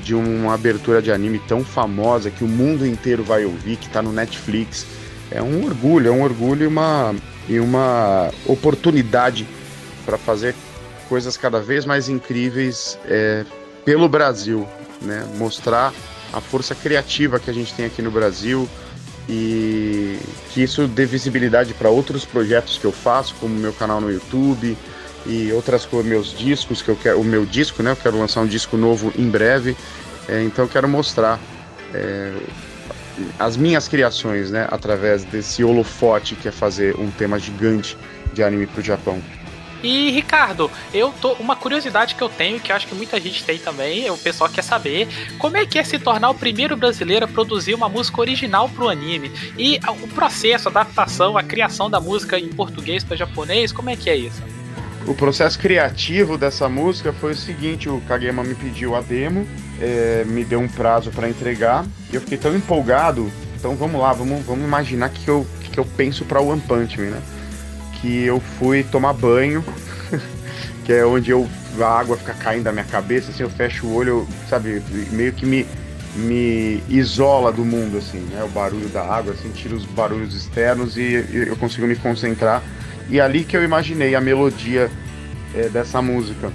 De uma abertura de anime tão famosa que o mundo inteiro vai ouvir, que tá no Netflix é um orgulho, é um orgulho e uma, e uma oportunidade para fazer coisas cada vez mais incríveis é, pelo Brasil, né? Mostrar a força criativa que a gente tem aqui no Brasil e que isso dê visibilidade para outros projetos que eu faço, como o meu canal no YouTube e outras coisas, meus discos que eu quero, o meu disco, né? Eu quero lançar um disco novo em breve, é, então eu quero mostrar é, as minhas criações, né, através desse holofote que é fazer um tema gigante de anime pro Japão. E Ricardo, eu tô uma curiosidade que eu tenho que eu acho que muita gente tem também, o pessoal quer saber, como é que é se tornar o primeiro brasileiro a produzir uma música original pro anime? E o processo, a adaptação, a criação da música em português para japonês, como é que é isso? O processo criativo dessa música foi o seguinte: o Kagema me pediu a demo, é, me deu um prazo para entregar, e eu fiquei tão empolgado. Então vamos lá, vamos, vamos imaginar o que, que, eu, que, que eu penso para One Punch Man, né? Que eu fui tomar banho, <laughs> que é onde eu, a água fica caindo da minha cabeça, assim, eu fecho o olho, sabe, meio que me, me isola do mundo, assim, né? O barulho da água, assim, tira os barulhos externos e, e eu consigo me concentrar e ali que eu imaginei a melodia é, dessa música.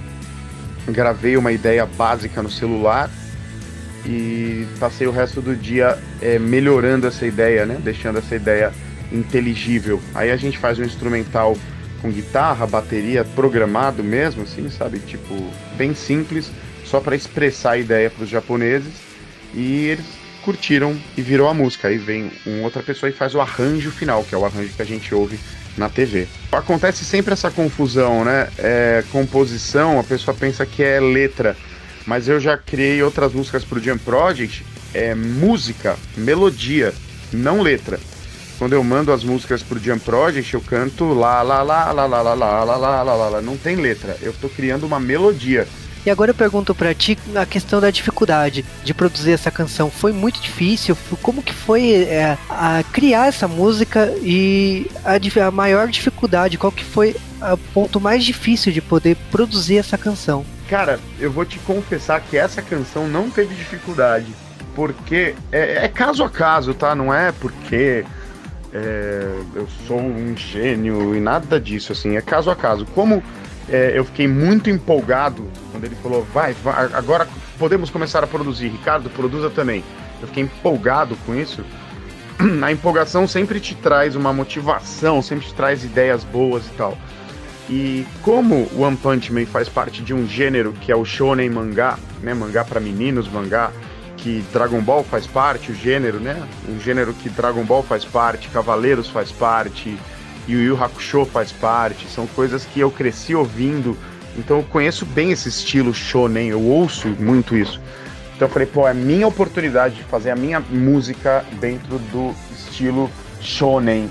Gravei uma ideia básica no celular e passei o resto do dia é, melhorando essa ideia, né? Deixando essa ideia inteligível. Aí a gente faz um instrumental com guitarra, bateria, programado mesmo, assim, sabe? Tipo, bem simples, só para expressar a ideia para os japoneses. E eles curtiram e virou a música. Aí vem uma outra pessoa e faz o arranjo final, que é o arranjo que a gente ouve na TV. Acontece sempre essa confusão, né? É, composição, a pessoa pensa que é letra, mas eu já criei outras músicas pro Jam Project, é música, melodia, não letra. Quando eu mando as músicas pro Jam Project, eu canto lá, lá, lá, lá, lá, lá, lá, lá, lá, lá, lá, não tem letra. Eu tô criando uma melodia. E agora eu pergunto para ti a questão da dificuldade de produzir essa canção. Foi muito difícil? Como que foi é, a criar essa música e a, a maior dificuldade? Qual que foi o ponto mais difícil de poder produzir essa canção? Cara, eu vou te confessar que essa canção não teve dificuldade. Porque é, é caso a caso, tá? Não é porque é, eu sou um gênio e nada disso, assim. É caso a caso. Como é, eu fiquei muito empolgado quando ele falou: vai, vai, agora podemos começar a produzir. Ricardo, produza também. Eu fiquei empolgado com isso. <clears throat> A empolgação sempre te traz uma motivação, sempre te traz ideias boas e tal. E como o One Punch Man faz parte de um gênero que é o shonen mangá, né, mangá para meninos, mangá que Dragon Ball faz parte, o gênero, né? Um gênero que Dragon Ball faz parte, Cavaleiros faz parte, Yu Yu Hakusho faz parte, são coisas que eu cresci ouvindo Então eu conheço bem esse estilo shonen, eu ouço muito isso. Então eu falei, pô, é minha oportunidade de fazer a minha música dentro do estilo shonen.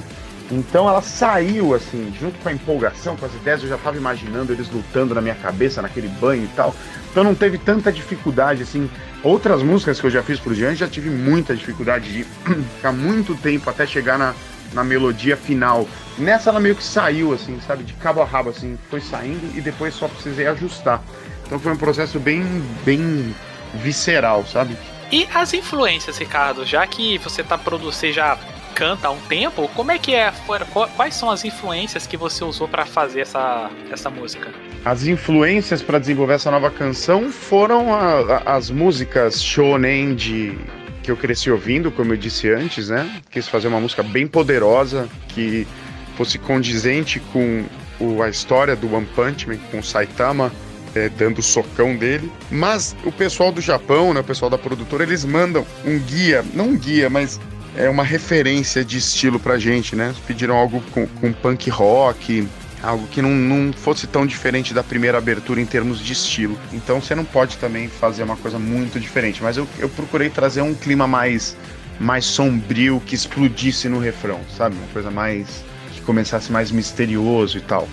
Então ela saiu assim, junto com a empolgação, com as ideias, eu já estava imaginando eles lutando na minha cabeça, naquele banho e tal. Então não teve tanta dificuldade assim. Outras músicas que eu já fiz por diante já tive muita dificuldade de <clears throat> ficar muito tempo até chegar na, na melodia final. Nessa ela meio que saiu assim, sabe, de cabo a rabo assim, foi saindo e depois só precisei ajustar. Então foi um processo bem bem visceral, sabe? E as influências, Ricardo, já que você tá produzindo, já canta há um tempo, como é que é? Quais são as influências que você usou para fazer essa, essa música? As influências para desenvolver essa nova canção foram a, a, as músicas shonen de que eu cresci ouvindo, como eu disse antes, né? Quis fazer uma música bem poderosa que fosse condizente com o, a história do One Punch Man, com o Saitama é, dando o socão dele. Mas o pessoal do Japão, né, o pessoal da produtora, eles mandam um guia, não um guia, mas é uma referência de estilo pra gente, né? Pediram algo com, com punk rock, algo que não, não fosse tão diferente da primeira abertura em termos de estilo. Então você não pode também fazer uma coisa muito diferente. Mas eu, eu procurei trazer um clima mais, mais sombrio, que explodisse no refrão, sabe? Uma coisa mais. que começasse mais misterioso e tal.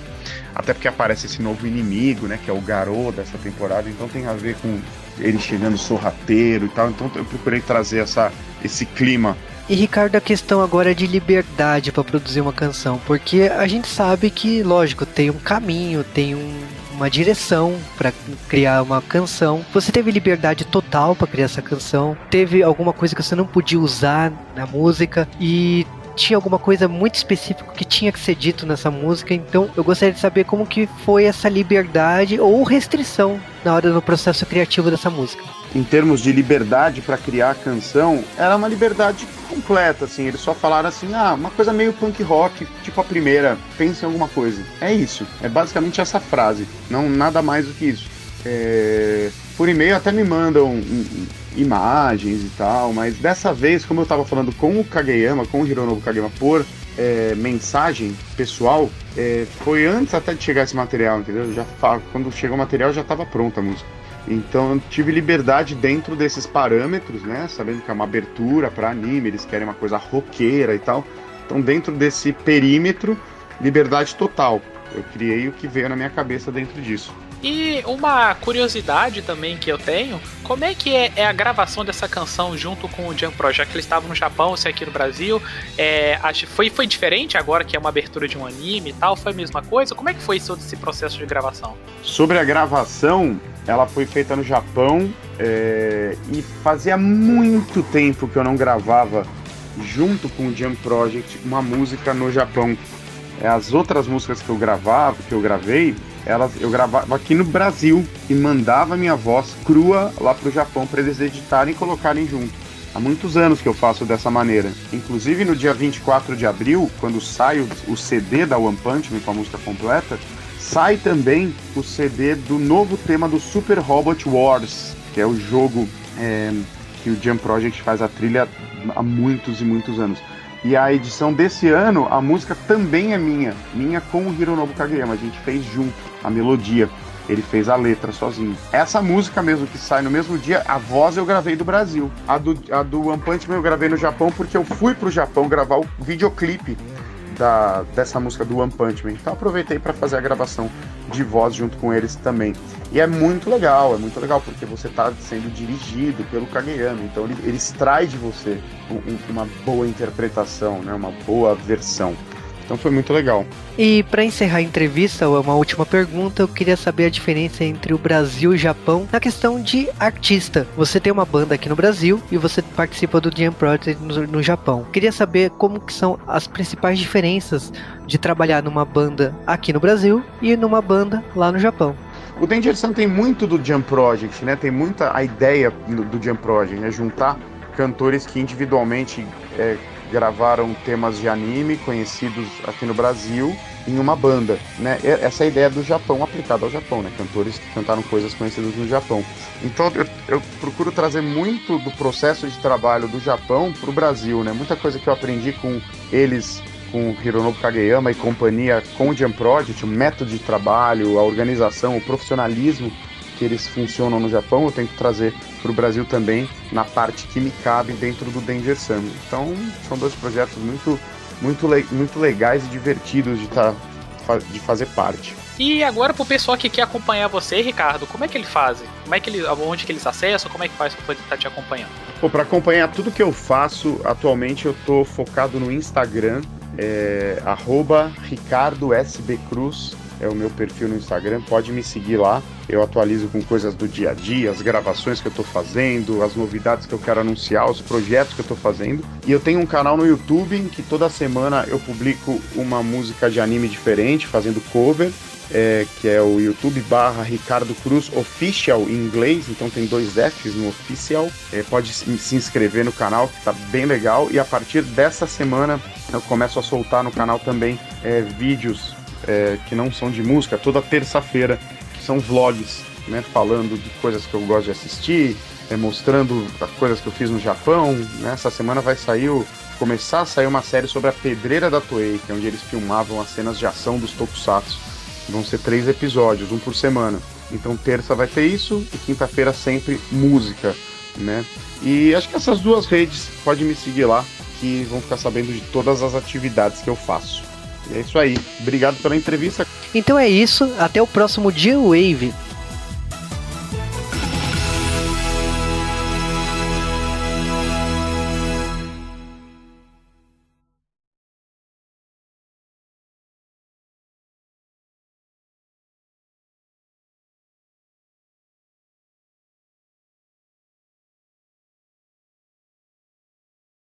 Até porque aparece esse novo inimigo, né? Que é o Garou dessa temporada, então tem a ver com ele chegando sorrateiro e tal. Então eu procurei trazer essa, esse clima e Ricardo, a questão agora é de liberdade para produzir uma canção, porque a gente sabe que, lógico, tem um caminho, tem um, uma direção para criar uma canção. Você teve liberdade total para criar essa canção? Teve alguma coisa que você não podia usar na música e tinha alguma coisa muito específica que tinha que ser dito nessa música, então eu gostaria de saber como que foi essa liberdade ou restrição na hora do processo criativo dessa música. Em termos de liberdade para criar a canção, era uma liberdade completa, assim. Eles só falaram assim, ah, uma coisa meio punk rock, tipo a primeira, pense em alguma coisa. É isso. É basicamente essa frase. Não nada mais do que isso. É... Por e-mail até me mandam imagens e tal, mas dessa vez, como eu estava falando com o Kageyama, com o Hironobu Kageyama por é, mensagem pessoal, é, foi antes até de chegar esse material, entendeu? Já quando chegou o material já estava pronta a música. Então eu tive liberdade dentro desses parâmetros, né? Sabendo que é uma abertura para anime, eles querem uma coisa roqueira e tal. Então dentro desse perímetro, liberdade total. Eu criei o que veio na minha cabeça dentro disso. E uma curiosidade também que eu tenho, como é que é, é a gravação dessa canção junto com o Jump Project? Que eles estavam no Japão, você aqui no Brasil. É, foi, foi diferente agora que é uma abertura de um anime e tal? Foi a mesma coisa? Como é que foi todo esse processo de gravação? Sobre a gravação, ela foi feita no Japão é, e fazia muito tempo que eu não gravava junto com o Jump Project uma música no Japão. É, as outras músicas que eu gravava, que eu gravei, elas, eu gravava aqui no Brasil e mandava minha voz crua lá pro Japão para eles editarem e colocarem junto. Há muitos anos que eu faço dessa maneira. Inclusive no dia 24 de abril, quando sai o, o CD da One Punch Man com a música completa, sai também o CD do novo tema do Super Robot Wars, que é o jogo é, que o Jump Project faz a trilha há muitos e muitos anos. E a edição desse ano, a música também é minha, minha com o Hironobu Kageyama. A gente fez junto a melodia. Ele fez a letra sozinho. Essa música mesmo que sai no mesmo dia, a voz eu gravei do Brasil. A do, a do One Punch Man eu gravei no Japão porque eu fui pro Japão gravar o videoclipe da, dessa música do One Punch Man. Então aproveitei para fazer a gravação de voz junto com eles também. E é muito legal, é muito legal, porque você está sendo dirigido pelo Kageyama, então ele, ele extrai de você um, uma boa interpretação, né, uma boa versão. Então foi muito legal. E para encerrar a entrevista, uma última pergunta, eu queria saber a diferença entre o Brasil e o Japão na questão de artista. Você tem uma banda aqui no Brasil e você participa do Jam Project no, no Japão. Queria saber como que são as principais diferenças de trabalhar numa banda aqui no Brasil e numa banda lá no Japão. O Danger Sun tem muito do Jam Project, né? Tem muita a ideia do, do Jam Project, né? Juntar cantores que individualmente é, gravaram temas de anime conhecidos aqui no Brasil em uma banda, né? Essa ideia do Japão aplicada ao Japão, né? Cantores que cantaram coisas conhecidas no Japão. Então eu, eu procuro trazer muito do processo de trabalho do Japão para o Brasil, né? Muita coisa que eu aprendi com eles com Hironobu Kageyama e companhia com o Jump Project, o método de trabalho, a organização, o profissionalismo que eles funcionam no Japão, eu tento trazer para o Brasil também na parte que me cabe dentro do Danger Sam. Então, são dois projetos muito, muito, muito legais e divertidos de, tá, de fazer parte. E agora pro pessoal que quer acompanhar você, Ricardo, como é que ele faz? Como é que ele, onde que eles acessam? Como é que faz para poder estar te acompanhando? para acompanhar tudo que eu faço, atualmente eu tô focado no Instagram, é, @ricardo_sb_cruz é o meu perfil no Instagram, pode me seguir lá. Eu atualizo com coisas do dia a dia, as gravações que eu tô fazendo, as novidades que eu quero anunciar, os projetos que eu tô fazendo. E eu tenho um canal no YouTube em que toda semana eu publico uma música de anime diferente, fazendo cover é, que é o YouTube barra Ricardo Cruz Official em inglês, então tem dois Fs no Official. É, pode se inscrever no canal, que tá bem legal. E a partir dessa semana eu começo a soltar no canal também é, vídeos é, que não são de música, toda terça-feira, que são vlogs, né, falando de coisas que eu gosto de assistir, é, mostrando as coisas que eu fiz no Japão. Né. semana vai sair o começar a sair uma série sobre a pedreira da Toei, que é onde eles filmavam as cenas de ação dos tokusatsu. Vão ser três episódios, um por semana. Então terça vai ter isso e quinta-feira sempre música, né? E acho que essas duas redes pode me seguir lá que vão ficar sabendo de todas as atividades que eu faço. É isso aí. Obrigado pela entrevista. Então é isso. Até o próximo Dia Wave.